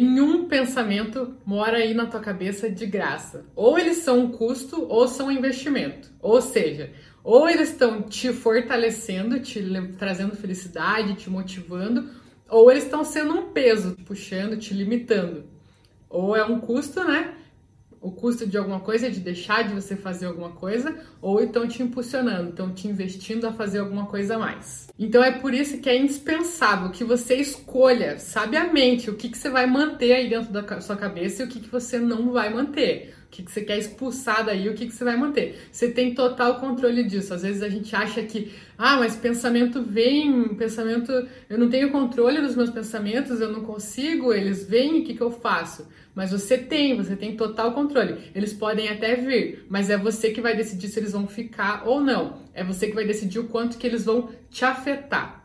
Nenhum pensamento mora aí na tua cabeça de graça. Ou eles são um custo ou são um investimento. Ou seja, ou eles estão te fortalecendo, te trazendo felicidade, te motivando, ou eles estão sendo um peso, puxando, te limitando. Ou é um custo, né? O custo de alguma coisa de deixar de você fazer alguma coisa, ou estão te impulsionando, estão te investindo a fazer alguma coisa a mais. Então é por isso que é indispensável que você escolha sabiamente o que, que você vai manter aí dentro da sua cabeça e o que, que você não vai manter. O que, que você quer expulsar daí, o que, que você vai manter. Você tem total controle disso. Às vezes a gente acha que, ah, mas pensamento vem, pensamento, eu não tenho controle dos meus pensamentos, eu não consigo, eles vêm, o que, que eu faço? Mas você tem, você tem total controle. Eles podem até vir, mas é você que vai decidir se eles vão ficar ou não. É você que vai decidir o quanto que eles vão te afetar.